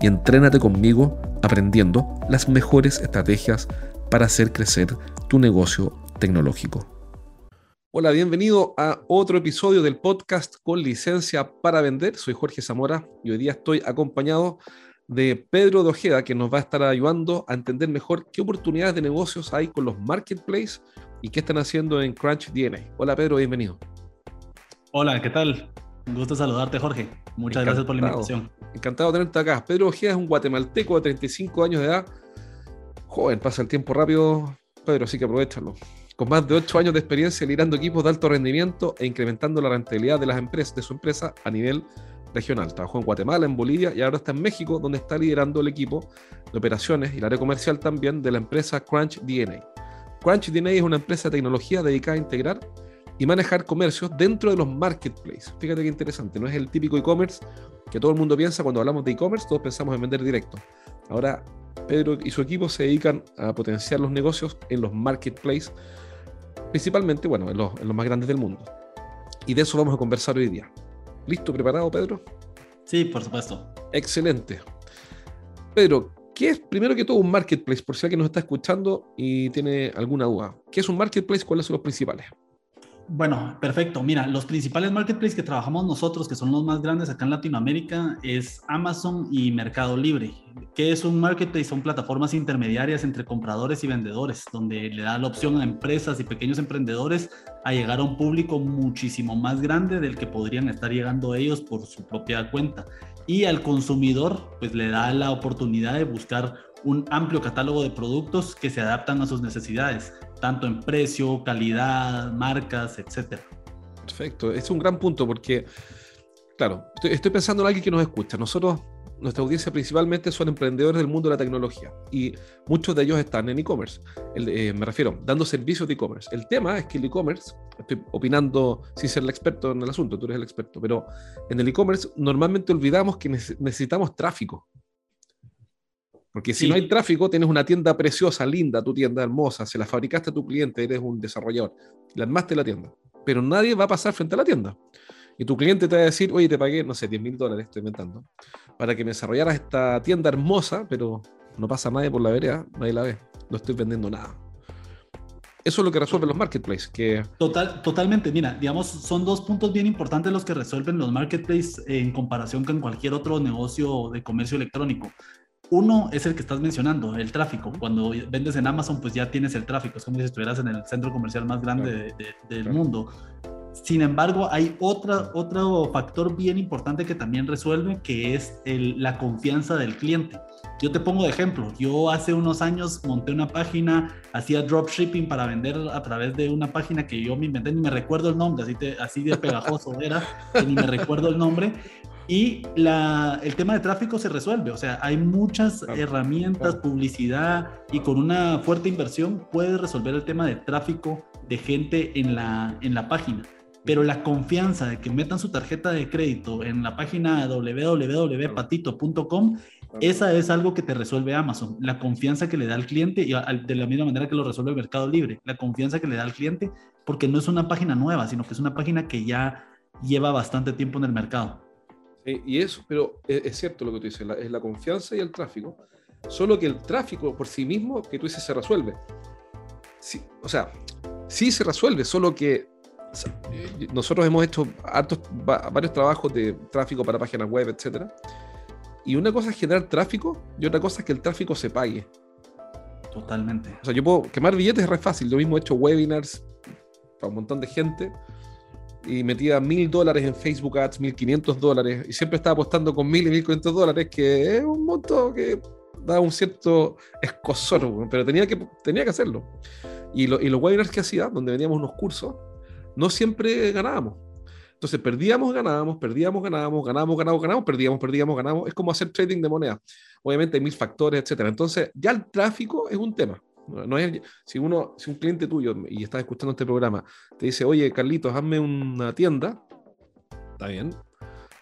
y entrénate conmigo aprendiendo las mejores estrategias para hacer crecer tu negocio tecnológico. Hola, bienvenido a otro episodio del podcast con licencia para vender. Soy Jorge Zamora y hoy día estoy acompañado de Pedro Dojeda, que nos va a estar ayudando a entender mejor qué oportunidades de negocios hay con los marketplaces y qué están haciendo en Crunch DNA. Hola Pedro, bienvenido. Hola, ¿qué tal? Un gusto saludarte, Jorge. Muchas gracias por la invitación. Encantado de tenerte acá. Pedro Ojeda es un guatemalteco de 35 años de edad. Joven, pasa el tiempo rápido, Pedro, así que aprovechalo. Con más de 8 años de experiencia liderando equipos de alto rendimiento e incrementando la rentabilidad de las empresas, de su empresa a nivel regional. Trabajó en Guatemala, en Bolivia y ahora está en México, donde está liderando el equipo de operaciones y la área comercial también de la empresa Crunch DNA. Crunch DNA es una empresa de tecnología dedicada a integrar y manejar comercios dentro de los marketplaces. Fíjate qué interesante, no es el típico e-commerce que todo el mundo piensa cuando hablamos de e-commerce, todos pensamos en vender directo. Ahora, Pedro y su equipo se dedican a potenciar los negocios en los marketplaces, principalmente, bueno, en los, en los más grandes del mundo. Y de eso vamos a conversar hoy día. ¿Listo? ¿Preparado, Pedro? Sí, por supuesto. Excelente. Pedro, ¿qué es primero que todo un marketplace? Por si alguien nos está escuchando y tiene alguna duda. ¿Qué es un marketplace? ¿Cuáles son los principales? Bueno, perfecto. Mira, los principales marketplaces que trabajamos nosotros, que son los más grandes acá en Latinoamérica, es Amazon y Mercado Libre. ¿Qué es un marketplace? Son plataformas intermediarias entre compradores y vendedores, donde le da la opción a empresas y pequeños emprendedores a llegar a un público muchísimo más grande del que podrían estar llegando ellos por su propia cuenta. Y al consumidor, pues le da la oportunidad de buscar un amplio catálogo de productos que se adaptan a sus necesidades tanto en precio, calidad, marcas, etcétera. Perfecto, es un gran punto porque, claro, estoy, pensando en alguien que nos escucha. Nosotros, nuestra audiencia principalmente son emprendedores del mundo de la tecnología y muchos de ellos están en e-commerce. Eh, me refiero, dando servicios de e-commerce. El tema es que el e-commerce, estoy opinando sin ser el experto en el asunto, tú eres el experto, pero en el e-commerce normalmente olvidamos que necesitamos tráfico. Porque si no hay tráfico, tienes una tienda preciosa, linda, tu tienda hermosa, se la fabricaste a tu cliente, eres un desarrollador, la armaste la tienda, pero nadie va a pasar frente a la tienda. Y tu cliente te va a decir, oye, te pagué, no sé, 10 mil dólares, estoy inventando, para que me desarrollaras esta tienda hermosa, pero no pasa nadie por la vereda, nadie la ve, no estoy vendiendo nada. Eso es lo que resuelven los marketplaces. Que... Total, totalmente. Mira, digamos, son dos puntos bien importantes los que resuelven los marketplaces en comparación con cualquier otro negocio de comercio electrónico. Uno es el que estás mencionando, el tráfico. Cuando vendes en Amazon, pues ya tienes el tráfico. Es como si estuvieras en el centro comercial más grande del mundo. Sin embargo, hay otra, otro factor bien importante que también resuelve, que es la confianza del cliente. Yo te pongo de ejemplo. Yo hace unos años monté una página, hacía dropshipping para vender a través de una página que yo me inventé, ni me recuerdo el nombre, así, así de pegajoso era, que ni me recuerdo el nombre, y la, el tema de tráfico se resuelve, o sea, hay muchas herramientas, publicidad y con una fuerte inversión puedes resolver el tema de tráfico de gente en la, en la página. Pero la confianza de que metan su tarjeta de crédito en la página www.patito.com, esa es algo que te resuelve Amazon. La confianza que le da al cliente y de la misma manera que lo resuelve el Mercado Libre. La confianza que le da al cliente porque no es una página nueva, sino que es una página que ya lleva bastante tiempo en el mercado. Y eso, pero es, cierto lo que tú dices, es la confianza y el tráfico. Solo que el tráfico por sí mismo, que tú dices, se resuelve. Sí, o sea, sí se resuelve, solo que eh, nosotros hemos hecho varios trabajos de tráfico para páginas web, etc. Y una cosa es generar tráfico y otra cosa es que el tráfico se pague. Totalmente. O sea, yo puedo quemar billetes es re fácil. Yo mismo he hecho webinars para un montón de gente y metía mil dólares en Facebook Ads, mil quinientos dólares, y siempre estaba apostando con mil y mil quinientos dólares, que es un monto que da un cierto escosor, pero tenía que, tenía que hacerlo. Y, y los webinars que hacía, donde veníamos unos cursos, no siempre ganábamos. Entonces perdíamos, ganábamos, perdíamos, ganábamos, ganábamos, ganábamos, ganábamos, perdíamos, perdíamos, ganábamos. Es como hacer trading de moneda. Obviamente hay mil factores, etcétera. Entonces ya el tráfico es un tema. No es, si, uno, si un cliente tuyo, y estás escuchando este programa, te dice, oye, Carlitos, hazme una tienda, está bien,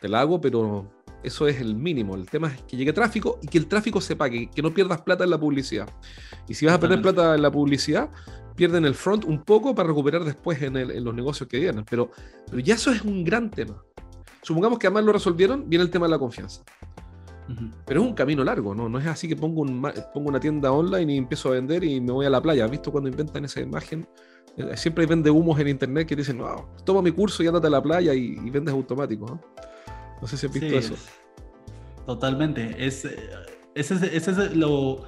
te la hago, pero eso es el mínimo. El tema es que llegue tráfico y que el tráfico se pague, que no pierdas plata en la publicidad. Y si vas a perder plata en la publicidad, pierden el front un poco para recuperar después en, los negocios que vienen. Pero, pero ya eso es un gran tema. Supongamos que además lo resolvieron, viene el tema de la confianza. Pero es un camino largo, ¿no? No es así que pongo, un, pongo una tienda online y empiezo a vender y me voy a la playa. ¿Has visto cuando inventan esa imagen? Eh, siempre vende humos en internet que dicen, no, toma mi curso y andate a la playa y, vendes automático. ¿no? No sé si has visto eso. Totalmente. Es, eh, ese, ese es lo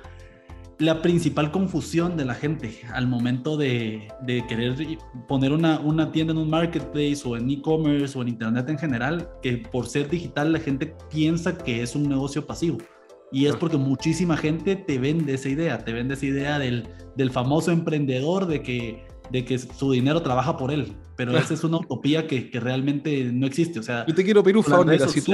la principal confusión de la gente al momento de, querer poner una, una, tienda en un marketplace o en e-commerce o en internet en general, que por ser digital la gente piensa que es un negocio pasivo. Y es porque muchísima gente te vende esa idea, te vende esa idea del, del famoso emprendedor de que de que su dinero trabaja por él, pero esa es una utopía que, que, realmente no existe. O sea, yo te quiero pedir un favor, si, tú,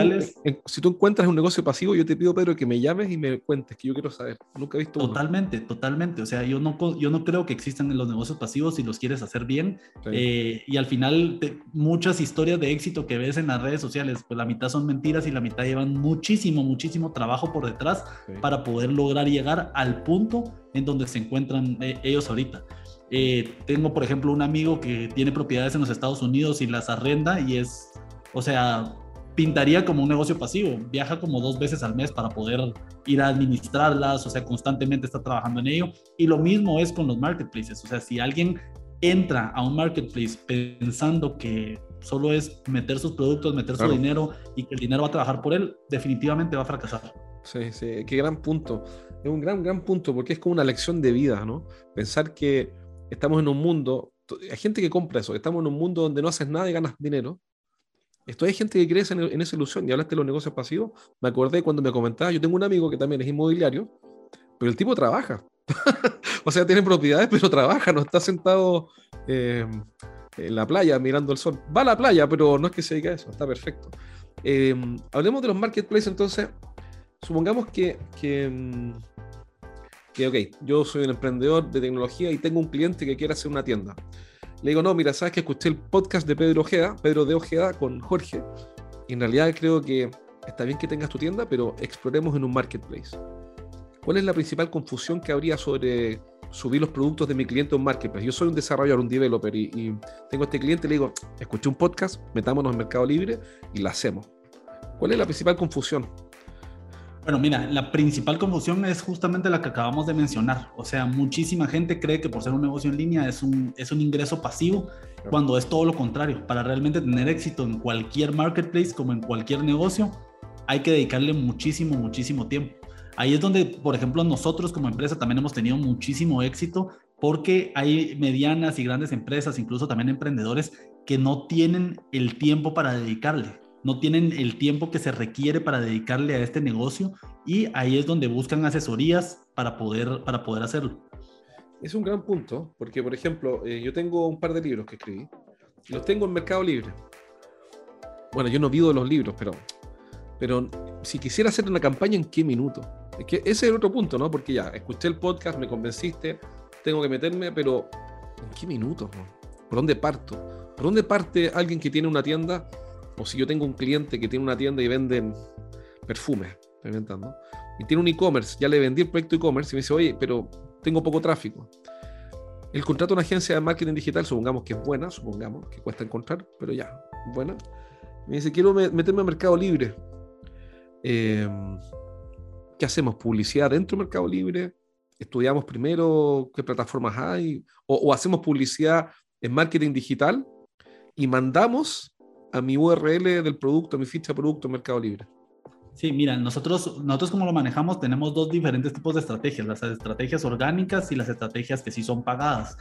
si tú encuentras un negocio pasivo, yo te pido, Pedro, que me llames y me cuentes, que yo quiero saber. Nunca he visto Totalmente, totalmente. O sea, yo no, yo no creo que existan los negocios pasivos si los quieres hacer bien. Eh, y al final, muchas historias de éxito que ves en las redes sociales, pues la mitad son mentiras y la mitad llevan muchísimo, muchísimo trabajo por detrás para poder lograr llegar al punto en donde se encuentran eh, ellos ahorita. Eh, tengo, por ejemplo, un amigo que tiene propiedades en los Estados Unidos y las arrenda y es, o sea, pintaría como un negocio pasivo. Viaja como dos veces al mes para poder ir a administrarlas, o sea, constantemente está trabajando en ello. Y lo mismo es con los marketplaces. O sea, si alguien entra a un marketplace pensando que solo es meter sus productos, meter su dinero y que el dinero va a trabajar por él, definitivamente va a fracasar. Sí, sí, qué gran punto. Es un gran, gran punto porque es como una lección de vida, ¿no? Pensar que estamos en un mundo, hay gente que compra eso, estamos en un mundo donde no haces nada y ganas dinero. Esto hay gente que cree en, esa ilusión. Y hablaste de los negocios pasivos. Me acordé cuando me comentabas, yo tengo un amigo que también es inmobiliario, pero el tipo trabaja. o sea, tiene propiedades, pero trabaja, no está sentado eh, en la playa mirando el sol. Va a la playa, pero no es que se dedique a eso, está perfecto. Eh, hablemos de los marketplaces entonces. Supongamos que, que, mm, que, ok, yo soy un emprendedor de tecnología y tengo un cliente que quiere hacer una tienda. Le digo, no, mira, sabes que escuché el podcast de Pedro Ojeda, Pedro de Ojeda con Jorge, y en realidad creo que está bien que tengas tu tienda, pero exploremos en un marketplace. ¿Cuál es la principal confusión que habría sobre subir los productos de mi cliente a un marketplace? Yo soy un desarrollador, un developer, y, y tengo a este cliente le digo, escuché un podcast, metámonos en Mercado Libre y lo hacemos. ¿Cuál es la principal confusión? Bueno, mira, la principal confusión es justamente la que acabamos de mencionar. O sea, muchísima gente cree que por ser un negocio en línea es un, es un ingreso pasivo, cuando es todo lo contrario. Para realmente tener éxito en cualquier marketplace, como en cualquier negocio, hay que dedicarle muchísimo, muchísimo tiempo. Ahí es donde, por ejemplo, nosotros como empresa también hemos tenido muchísimo éxito porque hay medianas y grandes empresas, incluso también emprendedores, que no tienen el tiempo para dedicarle no tienen el tiempo que se requiere para dedicarle a este negocio y ahí es donde buscan asesorías para poder, para poder hacerlo. Es un gran punto, porque por ejemplo, eh, yo tengo un par de libros que escribí, los tengo en Mercado Libre. Bueno, yo no vivo de los libros, pero, pero si quisiera hacer una campaña, ¿en qué minuto? Es que ese es el otro punto, ¿no? Porque ya, escuché el podcast, me convenciste, tengo que meterme, pero ¿en qué minuto? ¿Por dónde parto? ¿Por dónde parte alguien que tiene una tienda o si yo tengo un cliente que tiene una tienda y venden perfumes, inventando, y tiene un e-commerce, ya le vendí el proyecto e-commerce y me dice, oye, pero tengo poco tráfico. El contrato de una agencia de marketing digital, supongamos que es buena, supongamos que cuesta encontrar, pero ya, buena. Me dice, quiero meterme a Mercado Libre. Em, ¿Qué hacemos? ¿Publicidad dentro de Mercado Libre? ¿Estudiamos primero qué plataformas hay? ¿O, o hacemos publicidad en marketing digital y mandamos a mi URL del producto, a mi ficha producto Mercado Libre. Sí, mira, nosotros, nosotros como lo manejamos tenemos dos diferentes tipos de estrategias, las estrategias orgánicas y las estrategias que sí son pagadas.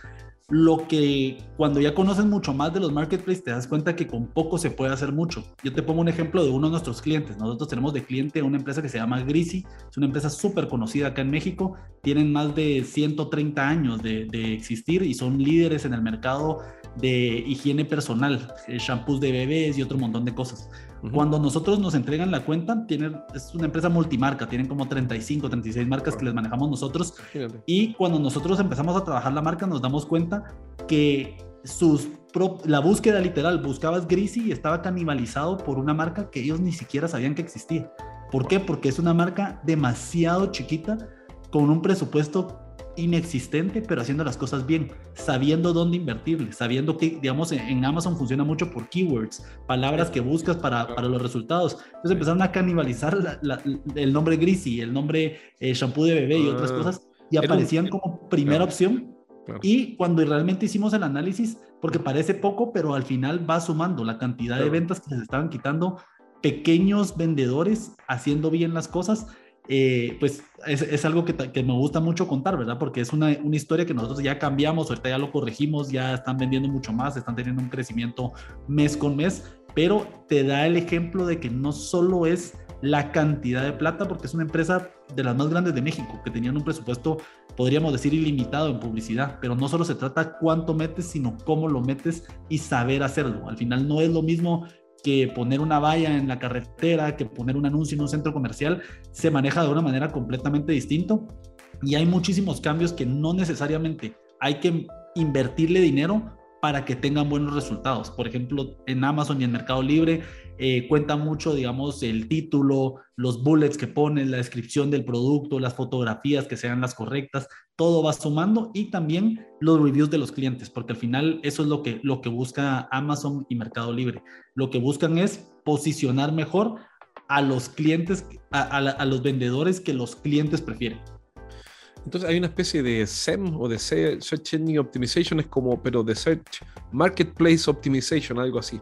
Lo que cuando ya conoces mucho más de los marketplaces te das cuenta que con poco se puede hacer mucho. Yo te pongo un ejemplo de uno de nuestros clientes. Nosotros tenemos de cliente una empresa que se llama Grisi, es una empresa súper conocida acá en México, tienen más de 130 años de, de existir y son líderes en el mercado de higiene personal, eh, shampoos de bebés y otro montón de cosas. Cuando nosotros nos entregan la cuenta, tienen, es una empresa multimarca, tienen como 35, 36 marcas que les manejamos nosotros. Y cuando nosotros empezamos a trabajar la marca, nos damos cuenta que sus la búsqueda literal, buscabas Greasy y estaba canibalizado por una marca que ellos ni siquiera sabían que existía. ¿Por qué? Porque es una marca demasiado chiquita con un presupuesto inexistente, pero haciendo las cosas bien, sabiendo dónde invertirle, sabiendo que, digamos, en, Amazon funciona mucho por keywords, palabras que buscas para, para los resultados. Entonces empezaron a canibalizar el nombre Greasy, el nombre eh, shampoo de bebé y otras ah, cosas, y aparecían como primera opción. Y cuando realmente hicimos el análisis, porque parece poco, pero al final va sumando la cantidad de ventas que se estaban quitando pequeños vendedores haciendo bien las cosas eh, pues es, algo que, me gusta mucho contar, ¿verdad? Porque es una, historia que nosotros ya cambiamos, ahorita ya lo corregimos, ya están vendiendo mucho más, están teniendo un crecimiento mes con mes, pero te da el ejemplo de que no solo es la cantidad de plata, porque es una empresa de las más grandes de México, que tenían un presupuesto, podríamos decir, ilimitado en publicidad, pero no solo se trata cuánto metes, sino cómo lo metes y saber hacerlo. Al final no es lo mismo que poner una valla en la carretera, que poner un anuncio en un centro comercial, se maneja de una manera completamente distinta y hay muchísimos cambios que no necesariamente hay que invertirle dinero para que tengan buenos resultados. Por ejemplo, en Amazon y en Mercado Libre eh, cuenta mucho, digamos, el título, los bullets que ponen, la descripción del producto, las fotografías que sean las correctas, todo va sumando y también los reviews de los clientes, porque al final eso es lo que, lo que busca Amazon y Mercado Libre. Lo que buscan es posicionar mejor a los clientes, a, a los vendedores que los clientes prefieren. Entonces hay una especie de SEM o de Search Engine Optimization, es como, pero de Search Marketplace Optimization, algo así.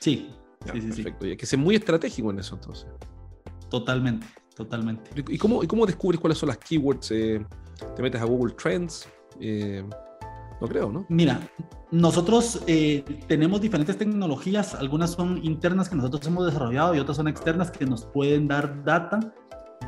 Sí, sí, sí, perfecto. Y que es muy estratégico en eso entonces. Totalmente, totalmente. ¿Y cómo, y cómo descubres cuáles son las keywords? Eh, ¿Te metes a Google Trends? Eh, no creo, ¿no? Mira, nosotros eh, tenemos diferentes tecnologías, algunas son internas que nosotros hemos desarrollado y otras son externas que nos pueden dar data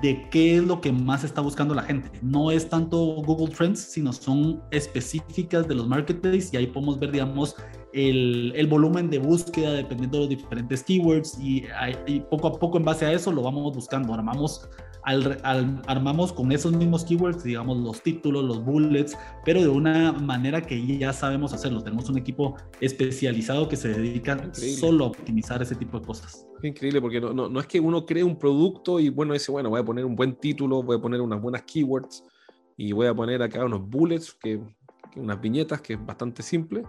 de qué es lo que más está buscando la gente. No es tanto Google Trends, sino son específicas de los marketplaces y ahí podemos ver, digamos, el, el volumen de búsqueda dependiendo de los diferentes keywords y, y, poco a poco en base a eso lo vamos buscando. Armamos al, armamos con esos mismos keywords, digamos, los títulos, los bullets, pero de una manera que ya sabemos hacerlo. Tenemos un equipo especializado que se dedica solo a optimizar ese tipo de cosas. increíble, porque no, no, no, es que uno cree un producto y bueno, dice, bueno, voy a poner un buen título, voy a poner unas buenas keywords y voy a poner acá unos bullets, que, unas viñetas, que es bastante simple.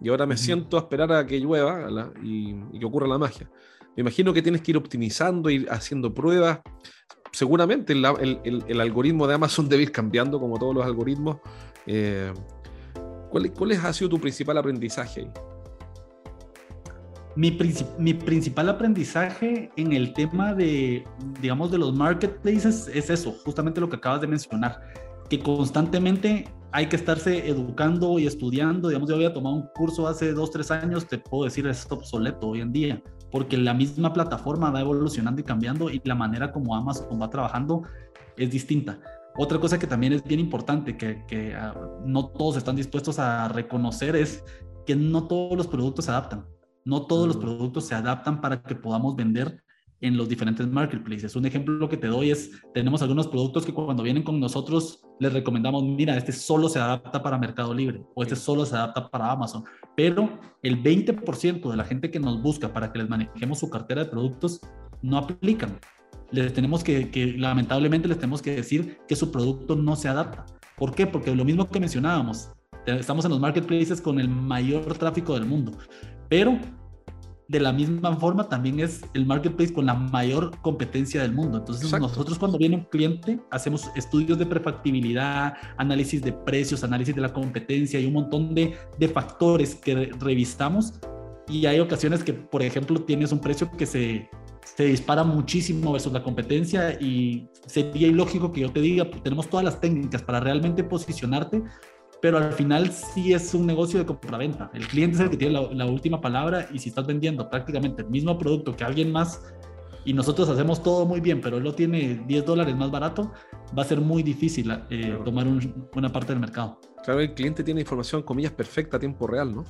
Y ahora me siento a esperar a que llueva y, y que ocurra la magia. Me imagino que tienes que ir optimizando, ir haciendo pruebas seguramente el, algoritmo de Amazon debe ir cambiando como todos los algoritmos. Eh, ¿cuál, ¿Cuál ha sido tu principal aprendizaje ahí? Mi, mi, principal aprendizaje en el tema de, digamos, de los marketplaces es eso, justamente lo que acabas de mencionar, que constantemente hay que estarse educando y estudiando. Digamos, yo había tomado un curso hace dos, tres años, te puedo decir, es obsoleto hoy en día porque la misma plataforma va evolucionando y cambiando y la manera como Amazon va trabajando es distinta. Otra cosa que también es bien importante, que, que ah, no todos están dispuestos a reconocer, es que no todos los productos se adaptan. No todos los productos se adaptan para que podamos vender en los diferentes marketplaces. Un ejemplo que te doy es, tenemos algunos productos que cuando vienen con nosotros les recomendamos, mira, este solo se adapta para Mercado Libre o este solo se adapta para Amazon, pero el 20% de la gente que nos busca para que les manejemos su cartera de productos no aplican. Les tenemos que, que lamentablemente les tenemos que decir que su producto no se adapta. ¿Por qué? Porque lo mismo que mencionábamos, estamos en los marketplaces con el mayor tráfico del mundo, pero de la misma forma también es el marketplace con la mayor competencia del mundo. Entonces nosotros cuando viene un cliente hacemos estudios de prefactibilidad, análisis de precios, análisis de la competencia y un montón de, de factores que revisamos y hay ocasiones que, por ejemplo, tienes un precio que se, se dispara muchísimo versus la competencia y sería ilógico que yo te diga, pues, tenemos todas las técnicas para realmente posicionarte, pero al final sí es un negocio de compraventa. El cliente es el que tiene la, la, última palabra y si estás vendiendo prácticamente el mismo producto que alguien más y nosotros hacemos todo muy bien, pero él lo tiene 10 dólares más barato, va a ser muy difícil eh, claro. tomar un, una parte del mercado. Claro, el cliente tiene información, comillas, perfecta a tiempo real, ¿no?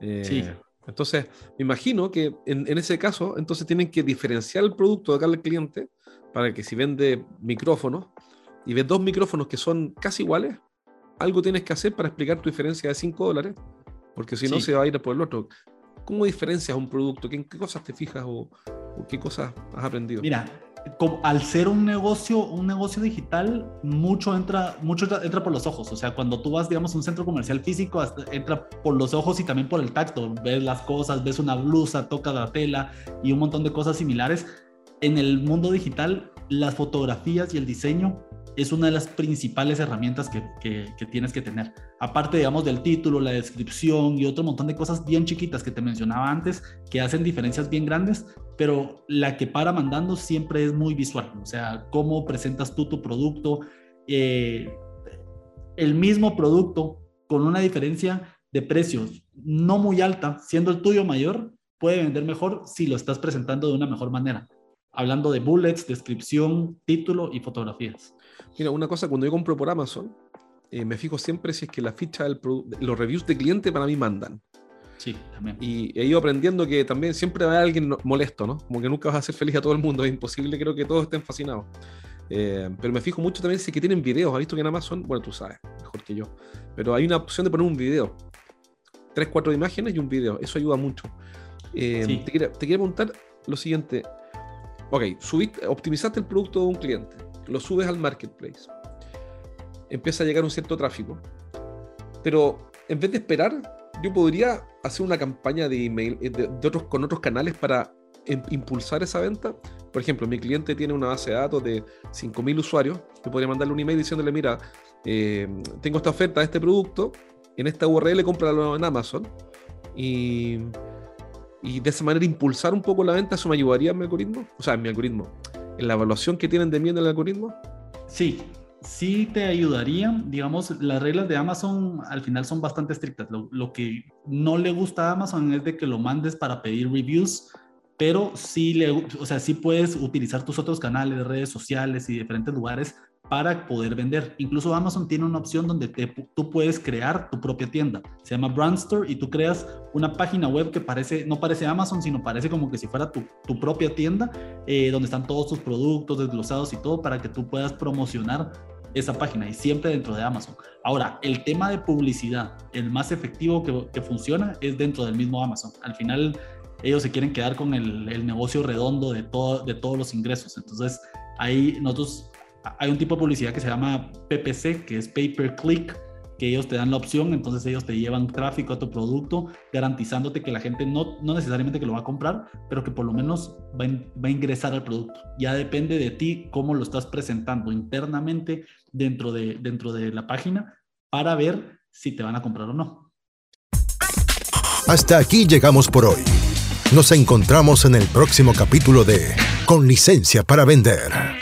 Eh, sí. Entonces, me imagino que en, en, ese caso, entonces tienen que diferenciar el producto de cada cliente para que si vende micrófonos y ves dos micrófonos que son casi iguales, algo tienes que hacer para explicar tu diferencia de 5 dólares, porque si no sí. se va a ir por el otro. ¿Cómo diferencias un producto? ¿En qué cosas te fijas o, o qué cosas has aprendido? Mira, al ser un negocio, un negocio digital, mucho entra, mucho entra por los ojos. O sea, cuando tú vas, digamos, a un centro comercial físico, hasta, entra por los ojos y también por el tacto. Ves las cosas, ves una blusa, toca la tela y un montón de cosas similares. En el mundo digital, las fotografías y el diseño es una de las principales herramientas que, que, tienes que tener. Aparte, digamos, del título, la descripción y otro montón de cosas bien chiquitas que te mencionaba antes, que hacen diferencias bien grandes, pero la que para mandando siempre es muy visual. O sea, cómo presentas tú tu producto, eh, el mismo producto con una diferencia de precios no muy alta, siendo el tuyo mayor, puede vender mejor si lo estás presentando de una mejor manera. Hablando de bullets, descripción, título y fotografías. Mira, una cosa, cuando yo compro por Amazon, eh, me fijo siempre si es que la ficha del los reviews de cliente para mí mandan. Sí, también. Y he ido aprendiendo que también siempre va a haber alguien molesto, ¿no? Como que nunca vas a hacer feliz a todo el mundo, es imposible, creo que todos estén fascinados. Eh, pero me fijo mucho también si es que tienen videos. ¿Has visto que en Amazon, bueno, tú sabes, mejor que yo, pero hay una opción de poner un video. Tres, cuatro imágenes y un video. Eso ayuda mucho. Eh, sí. te, quería, te preguntar lo siguiente. Ok, subiste, optimizaste el producto de un cliente lo subes al marketplace, empieza a llegar un cierto tráfico, pero en vez de esperar, yo podría hacer una campaña de email de, de otros, con otros canales para impulsar esa venta. Por ejemplo, mi cliente tiene una base de datos de 5.000 usuarios, yo podría mandarle un email diciéndole, mira, eh, tengo esta oferta de este producto, en esta URL cómpralo en Amazon y, y de esa manera impulsar un poco la venta, eso me ayudaría en mi algoritmo, o sea, en mi algoritmo, en la evaluación que tienen de mí en el algoritmo? Sí, sí te ayudaría. Digamos, las reglas de Amazon al final son bastante estrictas. Lo, que no le gusta a Amazon es de que lo mandes para pedir reviews, pero sí, le, o sea, sí puedes utilizar tus otros canales, redes sociales y diferentes lugares para poder vender. Incluso Amazon tiene una opción donde te, tú puedes crear tu propia tienda. Se llama Brand Store y tú creas una página web que parece, no parece Amazon, sino parece como que si fuera tu, tu propia tienda, eh, donde están todos tus productos desglosados y todo para que tú puedas promocionar esa página y siempre dentro de Amazon. Ahora, el tema de publicidad, el más efectivo que, que funciona es dentro del mismo Amazon. Al final, ellos se quieren quedar con el, el negocio redondo de, todo, de todos los ingresos. Entonces, ahí nosotros hay un tipo de publicidad que se llama PPC, que es Pay Per Click, que ellos te dan la opción, entonces ellos te llevan tráfico a tu producto, garantizándote que la gente no, no necesariamente que lo va a comprar, pero que por lo menos va, va a ingresar al producto. Ya depende de ti cómo lo estás presentando internamente dentro de, dentro de la página para ver si te van a comprar o no. Hasta aquí llegamos por hoy. Nos encontramos en el próximo capítulo de Con licencia para vender